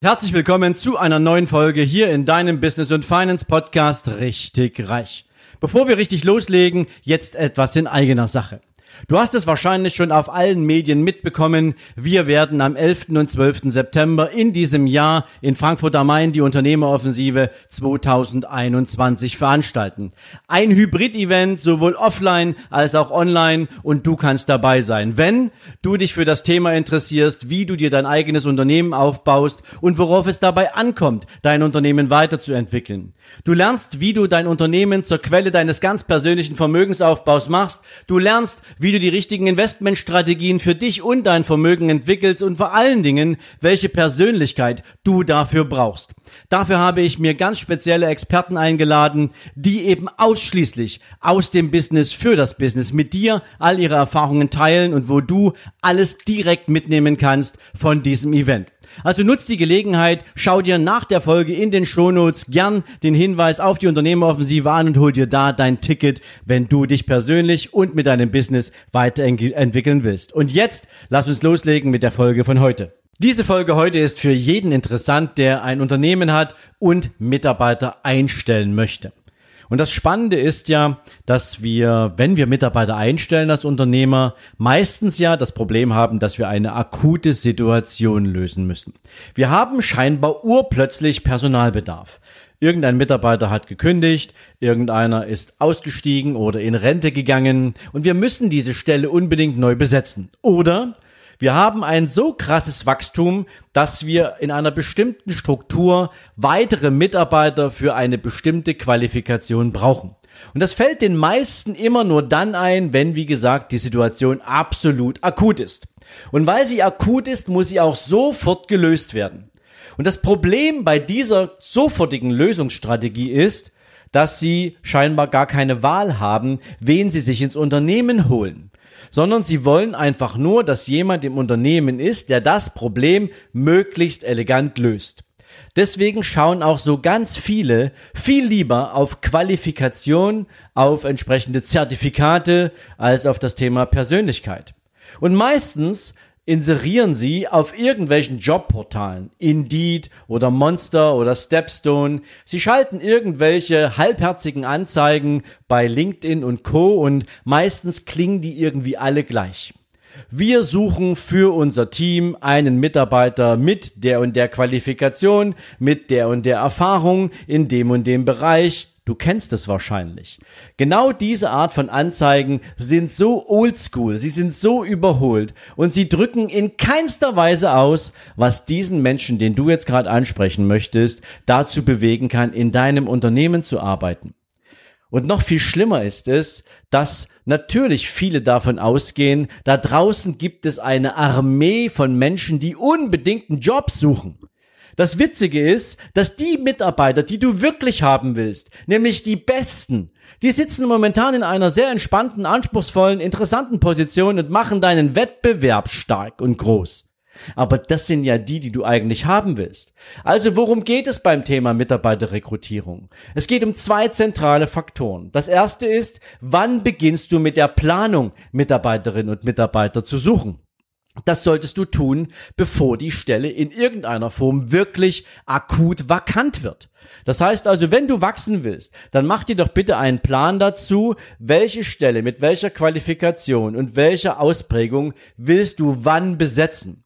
Herzlich willkommen zu einer neuen Folge hier in deinem Business und Finance Podcast Richtig Reich. Bevor wir richtig loslegen, jetzt etwas in eigener Sache. Du hast es wahrscheinlich schon auf allen Medien mitbekommen. Wir werden am 11. und 12. September in diesem Jahr in Frankfurt am Main die Unternehmeroffensive 2021 veranstalten. Ein Hybrid-Event, sowohl offline als auch online und du kannst dabei sein. Wenn du dich für das Thema interessierst, wie du dir dein eigenes Unternehmen aufbaust und worauf es dabei ankommt, dein Unternehmen weiterzuentwickeln. Du lernst, wie du dein Unternehmen zur Quelle deines ganz persönlichen Vermögensaufbaus machst. Du lernst, wie du die richtigen Investmentstrategien für dich und dein Vermögen entwickelst und vor allen Dingen, welche Persönlichkeit du dafür brauchst. Dafür habe ich mir ganz spezielle Experten eingeladen, die eben ausschließlich aus dem Business für das Business mit dir all ihre Erfahrungen teilen und wo du alles direkt mitnehmen kannst von diesem Event. Also nutzt die Gelegenheit, schau dir nach der Folge in den Shownotes gern den Hinweis auf die Unternehmeroffensive an und hol dir da dein Ticket, wenn du dich persönlich und mit deinem Business weiterentwickeln willst. Und jetzt lass uns loslegen mit der Folge von heute. Diese Folge heute ist für jeden interessant, der ein Unternehmen hat und Mitarbeiter einstellen möchte. Und das Spannende ist ja, dass wir, wenn wir Mitarbeiter einstellen als Unternehmer, meistens ja das Problem haben, dass wir eine akute Situation lösen müssen. Wir haben scheinbar urplötzlich Personalbedarf. Irgendein Mitarbeiter hat gekündigt, irgendeiner ist ausgestiegen oder in Rente gegangen und wir müssen diese Stelle unbedingt neu besetzen. Oder wir haben ein so krasses Wachstum, dass wir in einer bestimmten Struktur weitere Mitarbeiter für eine bestimmte Qualifikation brauchen. Und das fällt den meisten immer nur dann ein, wenn, wie gesagt, die Situation absolut akut ist. Und weil sie akut ist, muss sie auch sofort gelöst werden. Und das Problem bei dieser sofortigen Lösungsstrategie ist, dass sie scheinbar gar keine Wahl haben, wen sie sich ins Unternehmen holen sondern sie wollen einfach nur, dass jemand im Unternehmen ist, der das Problem möglichst elegant löst. Deswegen schauen auch so ganz viele viel lieber auf Qualifikation, auf entsprechende Zertifikate als auf das Thema Persönlichkeit. Und meistens inserieren sie auf irgendwelchen Jobportalen, Indeed oder Monster oder Stepstone. Sie schalten irgendwelche halbherzigen Anzeigen bei LinkedIn und Co. und meistens klingen die irgendwie alle gleich. Wir suchen für unser Team einen Mitarbeiter mit der und der Qualifikation, mit der und der Erfahrung in dem und dem Bereich Du kennst es wahrscheinlich. Genau diese Art von Anzeigen sind so oldschool, sie sind so überholt und sie drücken in keinster Weise aus, was diesen Menschen, den du jetzt gerade ansprechen möchtest, dazu bewegen kann, in deinem Unternehmen zu arbeiten. Und noch viel schlimmer ist es, dass natürlich viele davon ausgehen, da draußen gibt es eine Armee von Menschen, die unbedingt einen Job suchen. Das Witzige ist, dass die Mitarbeiter, die du wirklich haben willst, nämlich die besten, die sitzen momentan in einer sehr entspannten, anspruchsvollen, interessanten Position und machen deinen Wettbewerb stark und groß. Aber das sind ja die, die du eigentlich haben willst. Also worum geht es beim Thema Mitarbeiterrekrutierung? Es geht um zwei zentrale Faktoren. Das erste ist, wann beginnst du mit der Planung, Mitarbeiterinnen und Mitarbeiter zu suchen? Das solltest du tun, bevor die Stelle in irgendeiner Form wirklich akut vakant wird. Das heißt also, wenn du wachsen willst, dann mach dir doch bitte einen Plan dazu, welche Stelle mit welcher Qualifikation und welcher Ausprägung willst du wann besetzen.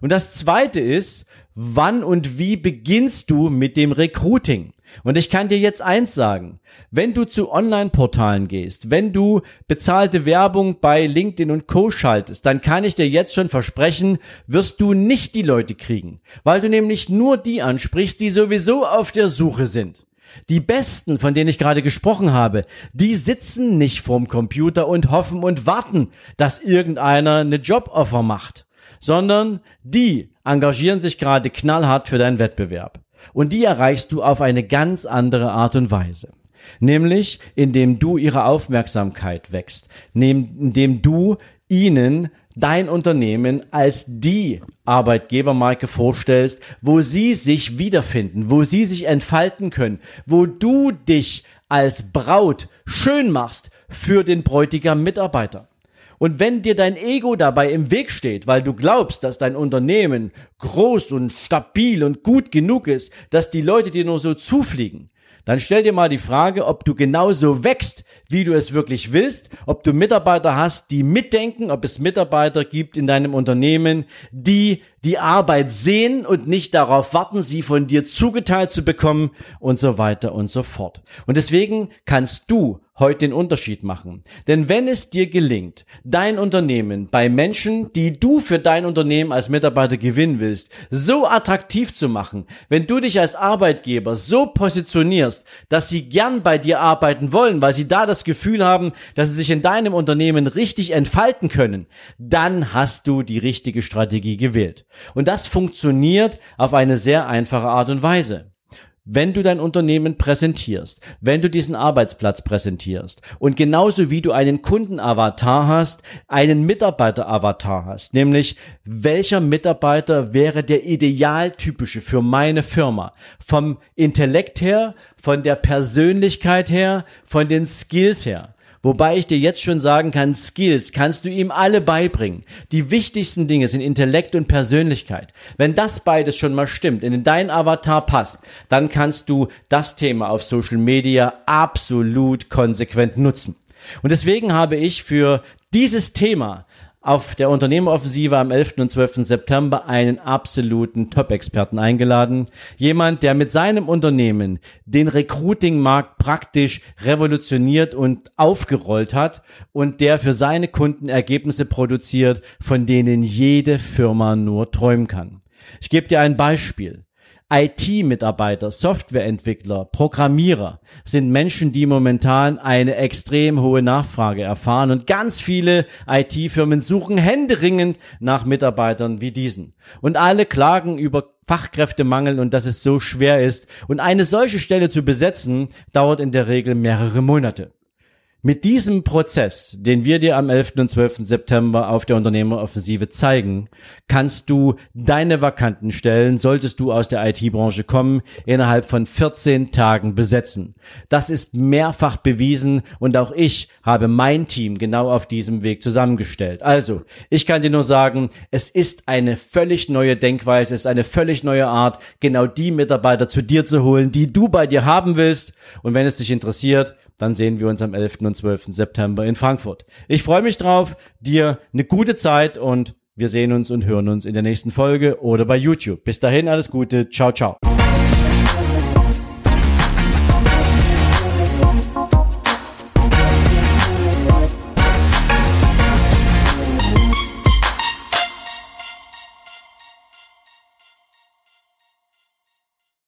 Und das zweite ist, wann und wie beginnst du mit dem Recruiting? Und ich kann dir jetzt eins sagen. Wenn du zu Online-Portalen gehst, wenn du bezahlte Werbung bei LinkedIn und Co. schaltest, dann kann ich dir jetzt schon versprechen, wirst du nicht die Leute kriegen, weil du nämlich nur die ansprichst, die sowieso auf der Suche sind. Die Besten, von denen ich gerade gesprochen habe, die sitzen nicht vorm Computer und hoffen und warten, dass irgendeiner eine Joboffer macht, sondern die engagieren sich gerade knallhart für deinen Wettbewerb. Und die erreichst du auf eine ganz andere Art und Weise. Nämlich, indem du ihre Aufmerksamkeit wächst, indem du ihnen dein Unternehmen als die Arbeitgebermarke vorstellst, wo sie sich wiederfinden, wo sie sich entfalten können, wo du dich als Braut schön machst für den Bräutigam Mitarbeiter. Und wenn dir dein Ego dabei im Weg steht, weil du glaubst, dass dein Unternehmen groß und stabil und gut genug ist, dass die Leute dir nur so zufliegen, dann stell dir mal die Frage, ob du genauso wächst, wie du es wirklich willst, ob du Mitarbeiter hast, die mitdenken, ob es Mitarbeiter gibt in deinem Unternehmen, die die Arbeit sehen und nicht darauf warten, sie von dir zugeteilt zu bekommen und so weiter und so fort. Und deswegen kannst du heute den Unterschied machen. Denn wenn es dir gelingt, dein Unternehmen bei Menschen, die du für dein Unternehmen als Mitarbeiter gewinnen willst, so attraktiv zu machen, wenn du dich als Arbeitgeber so positionierst, dass sie gern bei dir arbeiten wollen, weil sie da das Gefühl haben, dass sie sich in deinem Unternehmen richtig entfalten können, dann hast du die richtige Strategie gewählt. Und das funktioniert auf eine sehr einfache Art und Weise wenn du dein Unternehmen präsentierst, wenn du diesen Arbeitsplatz präsentierst und genauso wie du einen Kundenavatar hast, einen Mitarbeiteravatar hast, nämlich welcher Mitarbeiter wäre der idealtypische für meine Firma, vom Intellekt her, von der Persönlichkeit her, von den Skills her. Wobei ich dir jetzt schon sagen kann, Skills kannst du ihm alle beibringen. Die wichtigsten Dinge sind Intellekt und Persönlichkeit. Wenn das beides schon mal stimmt, in dein Avatar passt, dann kannst du das Thema auf Social Media absolut konsequent nutzen. Und deswegen habe ich für dieses Thema auf der Unternehmeroffensive am 11. und 12. September einen absoluten Top-Experten eingeladen. Jemand, der mit seinem Unternehmen den Recruiting-Markt praktisch revolutioniert und aufgerollt hat und der für seine Kunden Ergebnisse produziert, von denen jede Firma nur träumen kann. Ich gebe dir ein Beispiel. IT-Mitarbeiter, Softwareentwickler, Programmierer sind Menschen, die momentan eine extrem hohe Nachfrage erfahren und ganz viele IT-Firmen suchen händeringend nach Mitarbeitern wie diesen. Und alle klagen über Fachkräftemangel und dass es so schwer ist. Und eine solche Stelle zu besetzen, dauert in der Regel mehrere Monate. Mit diesem Prozess, den wir dir am 11. und 12. September auf der Unternehmeroffensive zeigen, kannst du deine vakanten Stellen, solltest du aus der IT-Branche kommen, innerhalb von 14 Tagen besetzen. Das ist mehrfach bewiesen und auch ich habe mein Team genau auf diesem Weg zusammengestellt. Also, ich kann dir nur sagen, es ist eine völlig neue Denkweise, es ist eine völlig neue Art, genau die Mitarbeiter zu dir zu holen, die du bei dir haben willst. Und wenn es dich interessiert, dann sehen wir uns am 11. und 12. September in Frankfurt. Ich freue mich drauf, dir eine gute Zeit und wir sehen uns und hören uns in der nächsten Folge oder bei YouTube. Bis dahin alles Gute. Ciao, ciao.